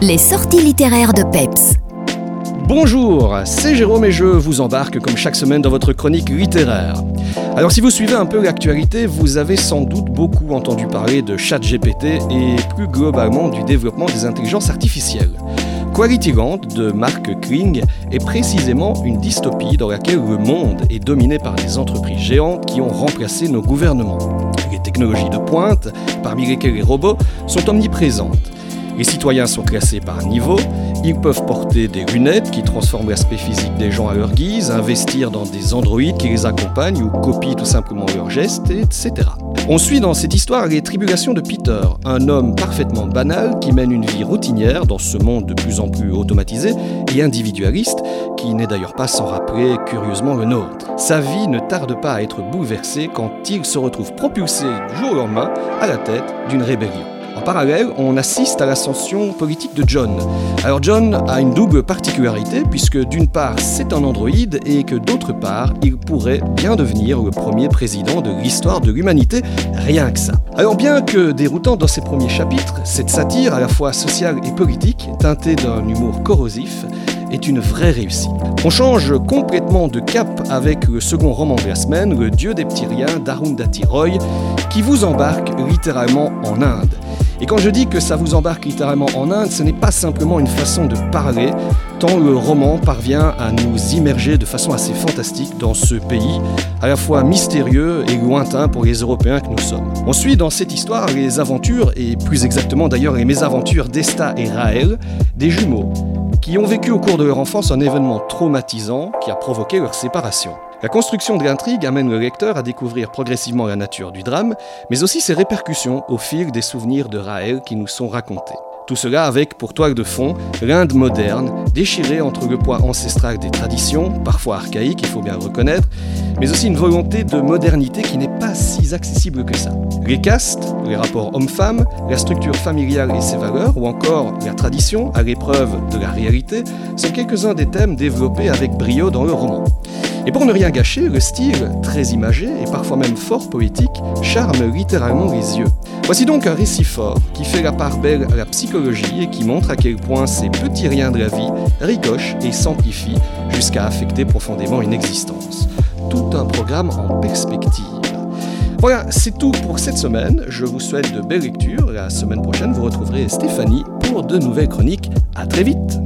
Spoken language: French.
Les sorties littéraires de Peps. Bonjour, c'est Jérôme et je vous embarque comme chaque semaine dans votre chronique littéraire. Alors si vous suivez un peu l'actualité, vous avez sans doute beaucoup entendu parler de ChatGPT et plus globalement du développement des intelligences artificielles. Quality Land de Mark Kling est précisément une dystopie dans laquelle le monde est dominé par des entreprises géantes qui ont remplacé nos gouvernements. Les technologies de pointe, parmi lesquelles les robots, sont omniprésentes. Les citoyens sont classés par niveau, ils peuvent porter des lunettes qui transforment l'aspect physique des gens à leur guise, investir dans des androïdes qui les accompagnent ou copient tout simplement leurs gestes, etc. On suit dans cette histoire les tribulations de Peter, un homme parfaitement banal qui mène une vie routinière dans ce monde de plus en plus automatisé et individualiste, qui n'est d'ailleurs pas sans rappeler curieusement le nôtre. Sa vie ne tarde pas à être bouleversée quand il se retrouve propulsé du jour au lendemain à la tête d'une rébellion. En parallèle, on assiste à l'ascension politique de John. Alors John a une double particularité puisque d'une part c'est un androïde et que d'autre part il pourrait bien devenir le premier président de l'histoire de l'humanité, rien que ça. Alors bien que déroutant dans ses premiers chapitres, cette satire à la fois sociale et politique, teintée d'un humour corrosif, est une vraie réussite. On change complètement de cap avec le second roman de la semaine, Le Dieu des petits riens d'Arundhati qui vous embarque littéralement en Inde. Et quand je dis que ça vous embarque littéralement en Inde, ce n'est pas simplement une façon de parler, tant le roman parvient à nous immerger de façon assez fantastique dans ce pays, à la fois mystérieux et lointain pour les Européens que nous sommes. On suit dans cette histoire les aventures, et plus exactement d'ailleurs les mésaventures d'Esta et Raël, des jumeaux, qui ont vécu au cours de leur enfance un événement traumatisant qui a provoqué leur séparation. La construction de l'intrigue amène le lecteur à découvrir progressivement la nature du drame, mais aussi ses répercussions au fil des souvenirs de Raël qui nous sont racontés. Tout cela avec, pour toile de fond, l'Inde moderne, déchirée entre le poids ancestral des traditions, parfois archaïques, il faut bien le reconnaître, mais aussi une volonté de modernité qui n'est pas si accessible que ça. Les castes, les rapports hommes-femmes, la structure familiale et ses valeurs, ou encore la tradition à l'épreuve de la réalité, sont quelques-uns des thèmes développés avec brio dans le roman. Et pour ne rien gâcher, le style, très imagé et parfois même fort poétique, charme littéralement les yeux. Voici donc un récit fort qui fait la part belle à la psychologie et qui montre à quel point ces petits riens de la vie ricochent et s'amplifient jusqu'à affecter profondément une existence. Tout un programme en perspective. Voilà, c'est tout pour cette semaine. Je vous souhaite de belles lectures. La semaine prochaine, vous retrouverez Stéphanie pour de nouvelles chroniques. À très vite!